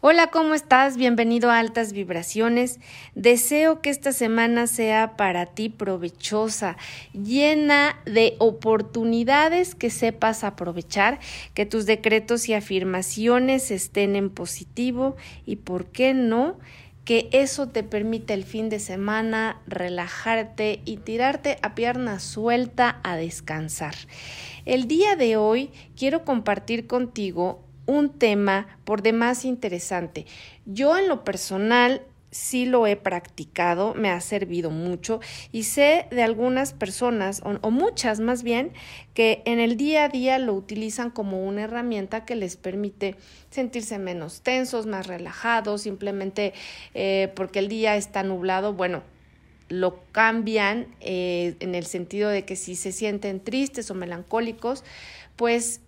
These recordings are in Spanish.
Hola, ¿cómo estás? Bienvenido a Altas Vibraciones. Deseo que esta semana sea para ti provechosa, llena de oportunidades que sepas aprovechar, que tus decretos y afirmaciones estén en positivo y, ¿por qué no? que eso te permita el fin de semana relajarte y tirarte a pierna suelta a descansar. El día de hoy quiero compartir contigo un tema por demás interesante. Yo en lo personal sí lo he practicado, me ha servido mucho y sé de algunas personas, o, muchas más bien, que en el día a día lo utilizan como una herramienta que les permite sentirse menos tensos, más relajados, simplemente eh, porque el día está nublado, bueno, lo cambian eh, en el sentido de que si se sienten tristes o melancólicos, pues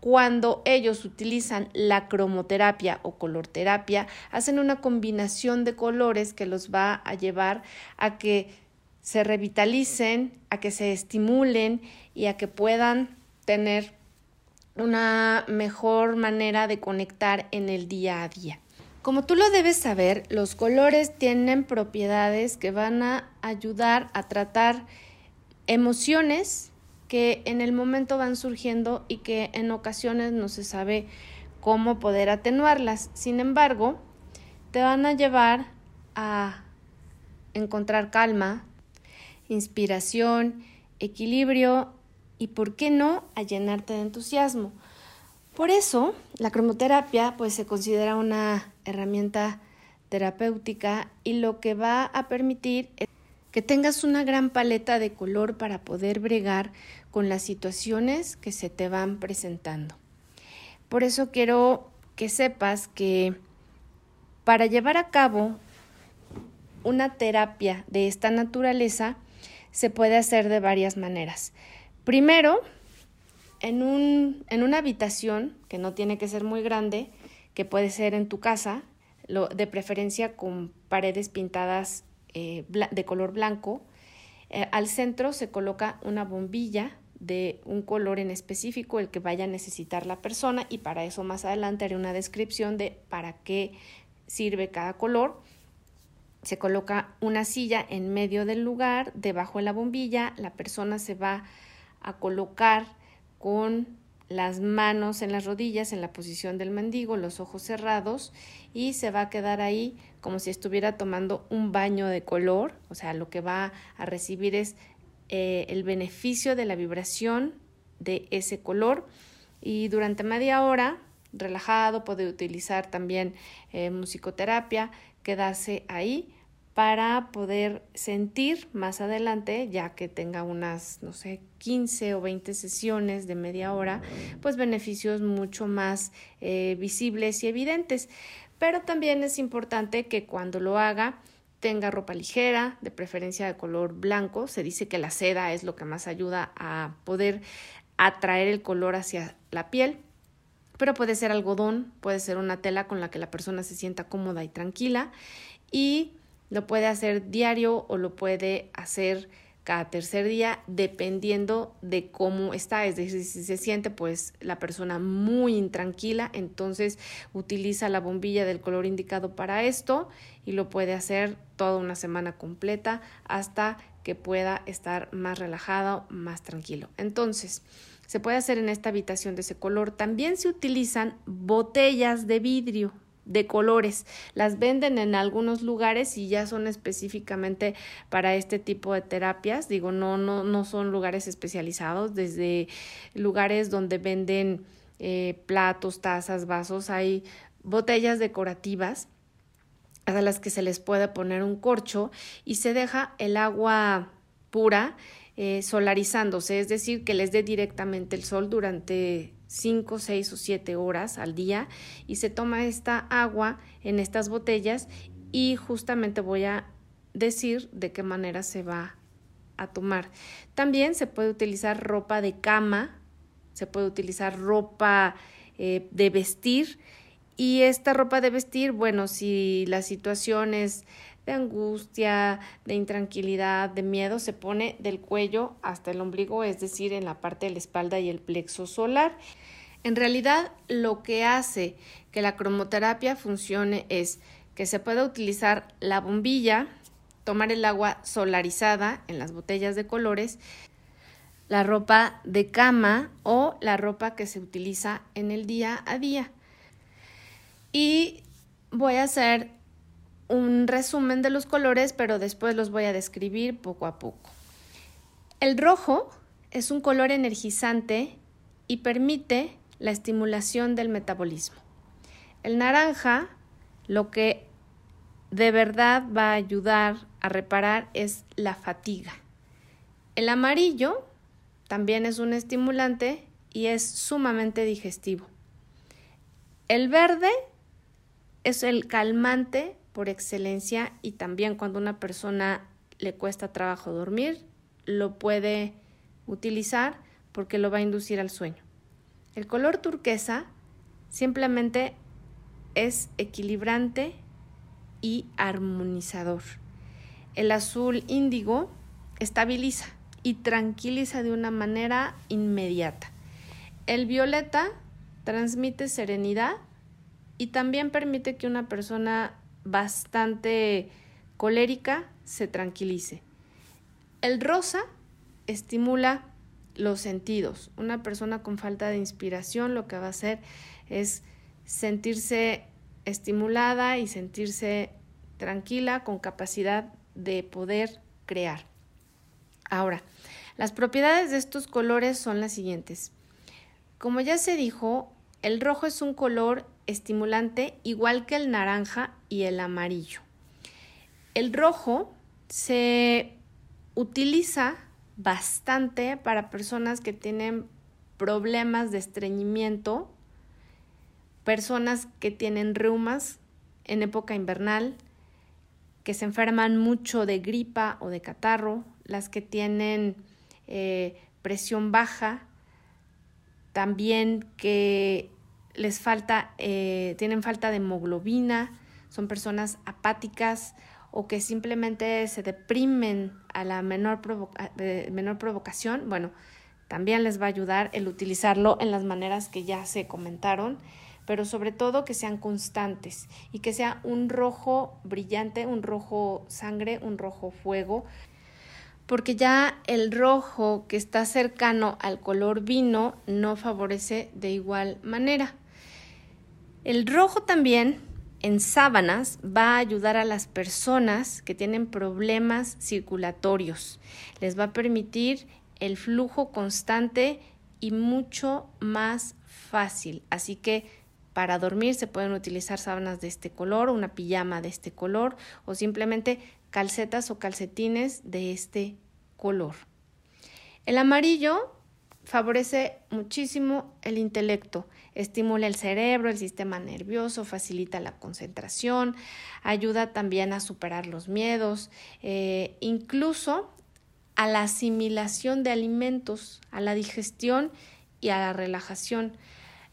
cuando ellos utilizan la cromoterapia o colorterapia, hacen una combinación de colores que los va a llevar a que se revitalicen, a que se estimulen y a que puedan tener una mejor manera de conectar en el día a día. Como tú lo debes saber, los colores tienen propiedades que van a ayudar a tratar emociones que en el momento van surgiendo y que en ocasiones no se sabe cómo poder atenuarlas. Sin embargo, te van a llevar a encontrar calma, inspiración, equilibrio y, ¿por qué no?, a llenarte de entusiasmo. Por eso, la cromoterapia pues se considera una herramienta terapéutica y lo que va a permitir que tengas una gran paleta de color para poder bregar con las situaciones que se te van presentando. Por eso quiero que sepas que para llevar a cabo una terapia de esta naturaleza se puede hacer de varias maneras. Primero, en, un, en una habitación que no tiene que ser muy grande, que puede ser en tu casa, lo, de preferencia con paredes pintadas eh, de color blanco. Eh, al centro se coloca una bombilla de un color en específico, el que vaya a necesitar la persona, y para eso más adelante haré una descripción de para qué sirve cada color. Se coloca una silla en medio del lugar, debajo de la bombilla, la persona se va a colocar con las manos en las rodillas en la posición del mendigo, los ojos cerrados y se va a quedar ahí como si estuviera tomando un baño de color, o sea, lo que va a recibir es eh, el beneficio de la vibración de ese color. Y durante media hora, relajado, puede utilizar también eh, musicoterapia, quedarse ahí para poder sentir más adelante, ya que tenga unas, no sé, 15 o 20 sesiones de media hora, pues beneficios mucho más eh, visibles y evidentes. Pero también es importante que cuando lo haga tenga ropa ligera, de preferencia de color blanco. Se dice que la seda es lo que más ayuda a poder atraer el color hacia la piel pero puede ser algodón, puede ser una tela con la que la persona se sienta cómoda y tranquila y lo puede hacer diario o lo puede hacer cada tercer día dependiendo de cómo está, es decir, si se siente pues la persona muy intranquila, entonces utiliza la bombilla del color indicado para esto y lo puede hacer toda una semana completa hasta que pueda estar más relajado, más tranquilo. Entonces, se puede hacer en esta habitación de ese color. También se utilizan botellas de vidrio de colores. Las venden en algunos lugares y ya son específicamente para este tipo de terapias. Digo, no, no, no son lugares especializados, desde lugares donde venden eh, platos, tazas, vasos, hay botellas decorativas a las que se les puede poner un corcho y se deja el agua pura eh, solarizándose, es decir, que les dé directamente el sol durante 5, 6 o 7 horas al día y se toma esta agua en estas botellas y justamente voy a decir de qué manera se va a tomar. También se puede utilizar ropa de cama, se puede utilizar ropa eh, de vestir y esta ropa de vestir, bueno, si la situación es de angustia, de intranquilidad, de miedo, se pone del cuello hasta el ombligo, es decir, en la parte de la espalda y el plexo solar. En realidad, lo que hace que la cromoterapia funcione es que se pueda utilizar la bombilla, tomar el agua solarizada en las botellas de colores, la ropa de cama o la ropa que se utiliza en el día a día. Y voy a hacer un resumen de los colores, pero después los voy a describir poco a poco. El rojo es un color energizante y permite la estimulación del metabolismo. El naranja, lo que de verdad va a ayudar a reparar es la fatiga. El amarillo también es un estimulante y es sumamente digestivo. El verde es el calmante por excelencia y también cuando una persona le cuesta trabajo dormir, lo puede utilizar porque lo va a inducir al sueño. El color turquesa simplemente es equilibrante y armonizador. El azul índigo estabiliza y tranquiliza de una manera inmediata. El violeta transmite serenidad y también permite que una persona bastante colérica se tranquilice. El rosa estimula los sentidos. Una persona con falta de inspiración lo que va a hacer es sentirse estimulada y sentirse tranquila con capacidad de poder crear. Ahora, las propiedades de estos colores son las siguientes. Como ya se dijo, el rojo es un color estimulante igual que el naranja y el amarillo. El rojo se utiliza bastante para personas que tienen problemas de estreñimiento, personas que tienen reumas en época invernal, que se enferman mucho de gripa o de catarro, las que tienen eh, presión baja, también que les falta, eh, tienen falta de hemoglobina, son personas apáticas o que simplemente se deprimen a la menor, menor provocación, bueno, también les va a ayudar el utilizarlo en las maneras que ya se comentaron, pero sobre todo que sean constantes y que sea un rojo brillante, un rojo sangre, un rojo fuego, porque ya el rojo que está cercano al color vino no favorece de igual manera. El rojo también en sábanas va a ayudar a las personas que tienen problemas circulatorios. Les va a permitir el flujo constante y mucho más fácil. Así que para dormir se pueden utilizar sábanas de este color, una pijama de este color o simplemente calcetas o calcetines de este color. El amarillo favorece muchísimo el intelecto, estimula el cerebro, el sistema nervioso, facilita la concentración, ayuda también a superar los miedos, eh, incluso a la asimilación de alimentos, a la digestión y a la relajación.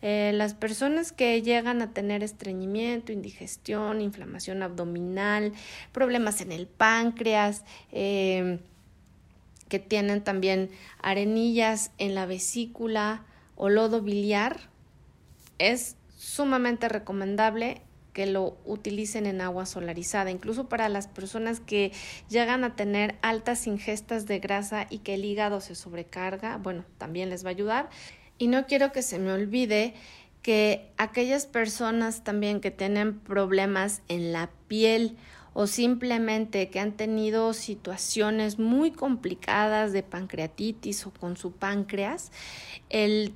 Eh, las personas que llegan a tener estreñimiento, indigestión, inflamación abdominal, problemas en el páncreas, eh, que tienen también arenillas en la vesícula o lodo biliar, es sumamente recomendable que lo utilicen en agua solarizada, incluso para las personas que llegan a tener altas ingestas de grasa y que el hígado se sobrecarga, bueno, también les va a ayudar. Y no quiero que se me olvide que aquellas personas también que tienen problemas en la piel o simplemente que han tenido situaciones muy complicadas de pancreatitis o con su páncreas, el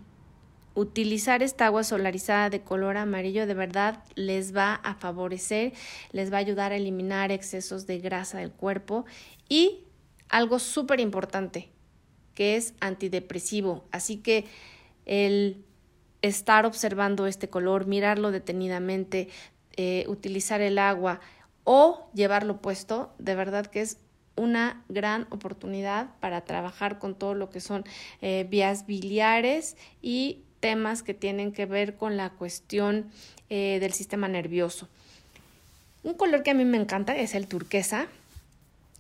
utilizar esta agua solarizada de color amarillo de verdad les va a favorecer, les va a ayudar a eliminar excesos de grasa del cuerpo y algo súper importante que es antidepresivo. Así que el estar observando este color, mirarlo detenidamente, eh, utilizar el agua, o llevarlo puesto, de verdad que es una gran oportunidad para trabajar con todo lo que son eh, vías biliares y temas que tienen que ver con la cuestión eh, del sistema nervioso. Un color que a mí me encanta es el turquesa,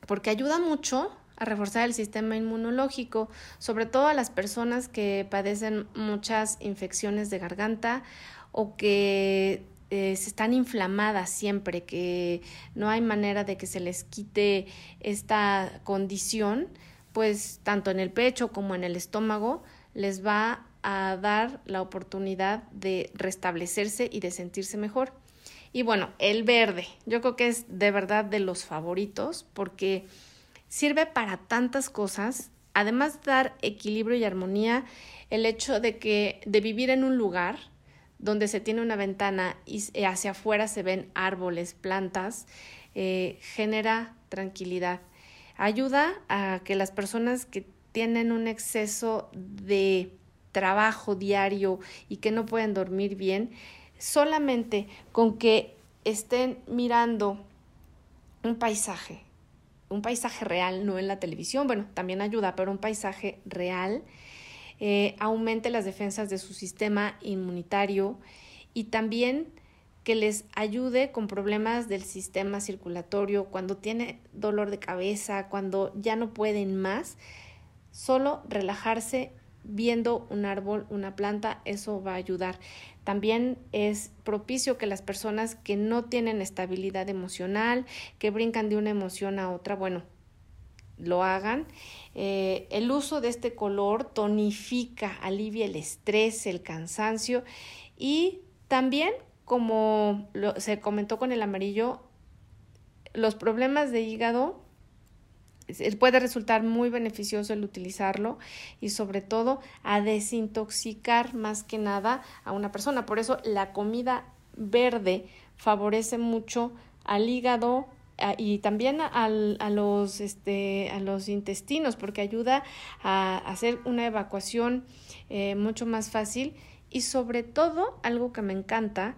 porque ayuda mucho a reforzar el sistema inmunológico, sobre todo a las personas que padecen muchas infecciones de garganta o que eh, se están inflamadas siempre, que no hay manera de que se les quite esta condición, pues tanto en el pecho como en el estómago les va a dar la oportunidad de restablecerse y de sentirse mejor. Y bueno, el verde, yo creo que es de verdad de los favoritos porque sirve para tantas cosas, además de dar equilibrio y armonía, el hecho de que de vivir en un lugar donde se tiene una ventana y eh, hacia afuera se ven árboles, plantas, eh, genera tranquilidad. Ayuda a que las personas que tienen un exceso de trabajo diario y que no pueden dormir bien, solamente con que estén mirando un paisaje, un paisaje real, no en la televisión, bueno, también ayuda, pero un paisaje real, eh, aumente las defensas de su sistema inmunitario y también que les ayude con problemas del sistema circulatorio, cuando tiene dolor de cabeza, cuando ya no pueden más, solo relajarse viendo un árbol, una planta, eso va a ayudar. También es propicio que las personas que no tienen estabilidad emocional, que brincan de una emoción a otra, bueno, lo hagan. Eh, el uso de este color tonifica, alivia el estrés, el cansancio y también, como se comentó con el amarillo, los problemas de hígado puede resultar muy beneficioso el utilizarlo y sobre todo a desintoxicar más que nada a una persona. Por eso la comida verde favorece mucho al hígado, y también a, los, este, a los intestinos porque ayuda a hacer una evacuación eh, mucho más fácil y sobre todo algo que me encanta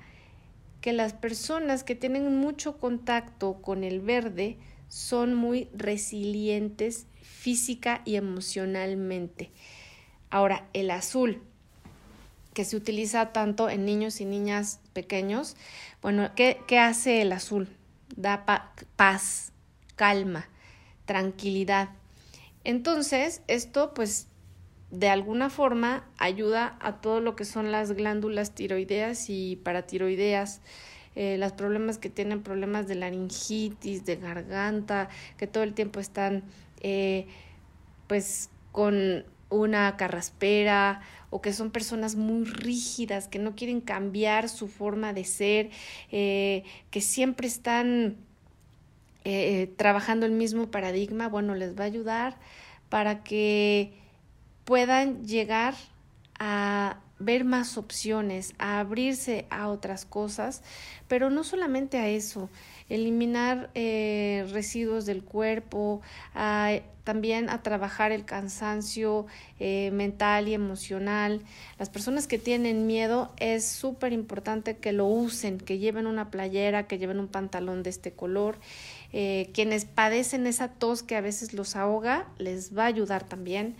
que las personas que tienen mucho contacto con el verde son muy resilientes física y emocionalmente. Ahora, el azul, que se utiliza tanto en niños y niñas pequeños, bueno, ¿qué, qué hace el azul? da paz, calma, tranquilidad. Entonces, esto pues de alguna forma ayuda a todo lo que son las glándulas tiroideas y paratiroideas, eh, los problemas que tienen problemas de laringitis, de garganta, que todo el tiempo están eh, pues con una carraspera o que son personas muy rígidas, que no quieren cambiar su forma de ser, eh, que siempre están eh, trabajando el mismo paradigma, bueno, les va a ayudar para que puedan llegar a ver más opciones, a abrirse a otras cosas, pero no solamente a eso, eliminar eh, residuos del cuerpo, también a trabajar el cansancio eh, mental y emocional. Las personas que tienen miedo es súper importante que lo usen, que lleven una playera, que lleven un pantalón de este color. Eh, quienes padecen esa tos que a veces los ahoga, les va a ayudar también.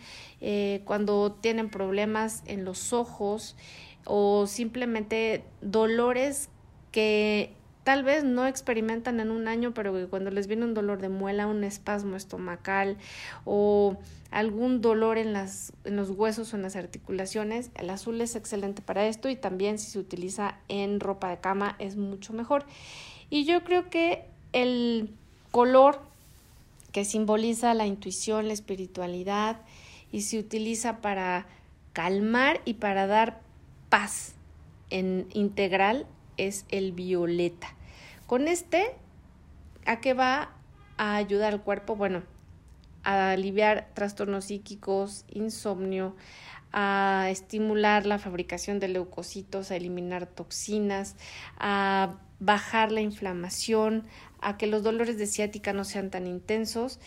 cuando tienen problemas en los ojos o simplemente dolores que tal vez no experimentan en un año, pero que cuando les viene un dolor de muela, un espasmo estomacal o algún dolor en, las, en los huesos o en las articulaciones, el azul es excelente para esto y también si se utiliza en ropa de cama es mucho mejor. Y yo creo que el color que simboliza la intuición, la espiritualidad y se utiliza para calmar y para dar paz en integral es el violeta. Con este, ¿a qué va a ayudar al cuerpo? Bueno, a aliviar trastornos psíquicos, insomnio, a estimular la fabricación de leucocitos, a eliminar toxinas, a bajar la inflamación, a que los dolores de ciática no sean tan intensos.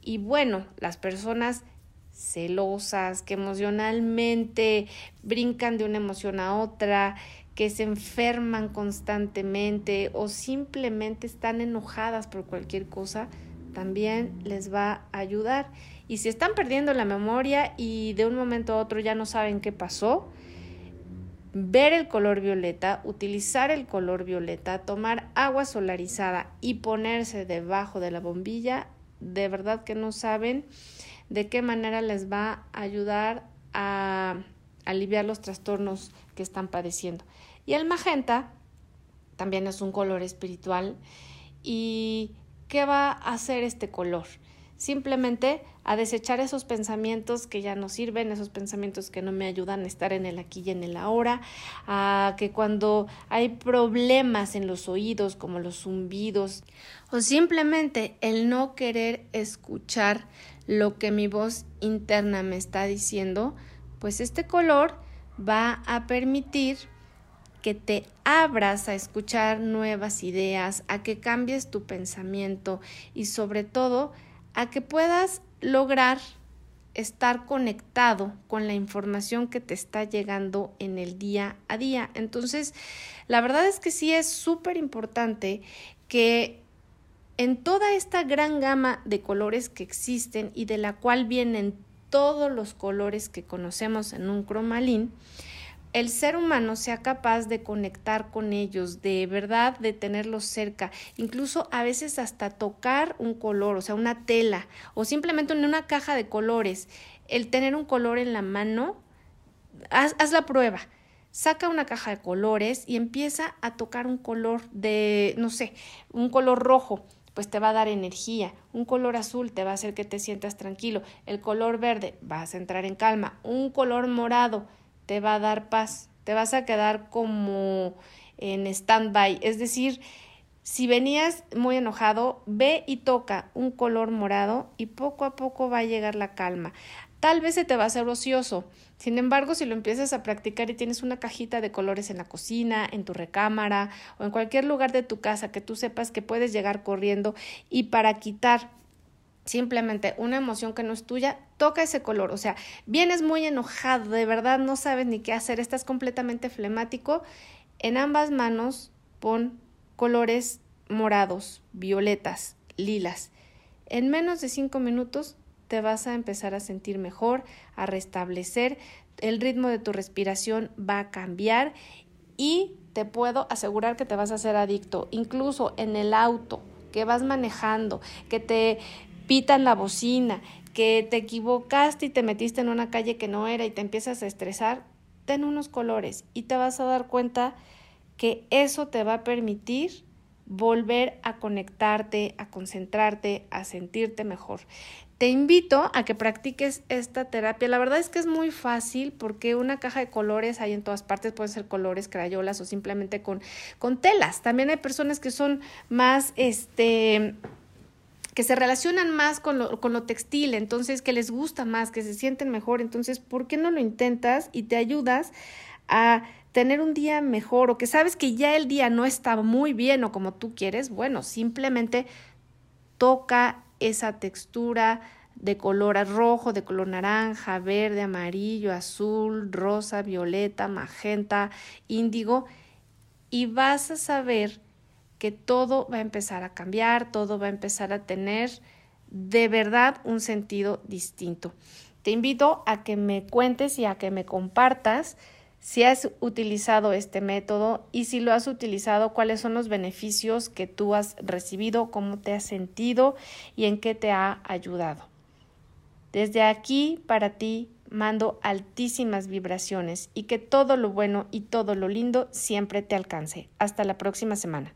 Y bueno, las personas celosas, que emocionalmente brincan de una emoción a otra, que se enferman constantemente o simplemente están enojadas por cualquier cosa, también les va a ayudar. Y si están perdiendo la memoria y de un momento a otro ya no saben qué pasó, ver el color violeta, utilizar el color violeta, tomar agua solarizada y ponerse debajo de la bombilla de verdad que no saben de qué manera les va a ayudar a aliviar los trastornos que están padeciendo. Y el magenta también es un color espiritual. ¿Y qué va a hacer este color? Simplemente a desechar esos pensamientos que ya no sirven, esos pensamientos que no me ayudan a estar en el aquí y en el ahora, a que cuando hay problemas en los oídos como los zumbidos o simplemente el no querer escuchar lo que mi voz interna me está diciendo, pues este color va a permitir que te abras a escuchar nuevas ideas, a que cambies tu pensamiento y sobre todo a que puedas lograr estar conectado con la información que te está llegando en el día a día. Entonces, la verdad es que sí es súper importante que en toda esta gran gama de colores que existen y de la cual vienen todos los colores que conocemos en un cromalín, el ser humano sea capaz de conectar con ellos, de verdad, de tenerlos cerca, incluso a veces hasta tocar un color, o sea, una tela, o simplemente en una caja de colores, el tener un color en la mano, haz, haz la prueba. Saca una caja de colores y empieza a tocar un color de, no sé, un color rojo pues te va a dar energía. Un color azul te va a hacer que te sientas tranquilo. El color verde vas a entrar en calma. Un color morado te va a dar paz, te vas a quedar como en stand-by, es decir, si venías muy enojado, ve y toca un color morado y poco a poco va a llegar la calma. Tal vez se te va a hacer ocioso. Sin embargo, si lo empiezas a practicar y tienes una cajita de colores en la cocina, en tu recámara o en cualquier lugar de tu casa que tú sepas que puedes llegar corriendo y para quitar simplemente una emoción que no es tuya, toca ese color. O sea, vienes muy enojado, de verdad no sabes ni qué hacer, estás completamente flemático. En ambas manos pon colores morados, violetas, lilas. En menos de cinco minutos te vas a empezar a sentir mejor, a restablecer, el ritmo de tu respiración va a cambiar y te puedo asegurar que te vas a hacer adicto, incluso en el auto que vas manejando, que te pitan la bocina, que te equivocaste y te metiste en una calle que no era y te empiezas a estresar, ten unos colores y te vas a dar cuenta que eso te va a permitir volver a conectarte, a concentrarte, a sentirte mejor. Te invito a que practiques esta terapia. La verdad es que es muy fácil porque una caja de colores hay en todas partes, pueden ser colores, crayolas o simplemente con, con telas. También hay personas que son más, este, que se relacionan más con lo, con lo textil, entonces que les gusta más, que se sienten mejor, entonces, ¿por qué no lo intentas y te ayudas a tener un día mejor o que sabes que ya el día no está muy bien o como tú quieres? Bueno, simplemente toca esa textura de color rojo, de color naranja, verde, amarillo, azul, rosa, violeta, magenta, índigo y vas a saber que todo va a empezar a cambiar, todo va a empezar a tener de verdad un sentido distinto. Te invito a que me cuentes y a que me compartas si has utilizado este método y si lo has utilizado, cuáles son los beneficios que tú has recibido, cómo te has sentido y en qué te ha ayudado. Desde aquí para ti mando altísimas vibraciones y que todo lo bueno y todo lo lindo siempre te alcance. Hasta la próxima semana.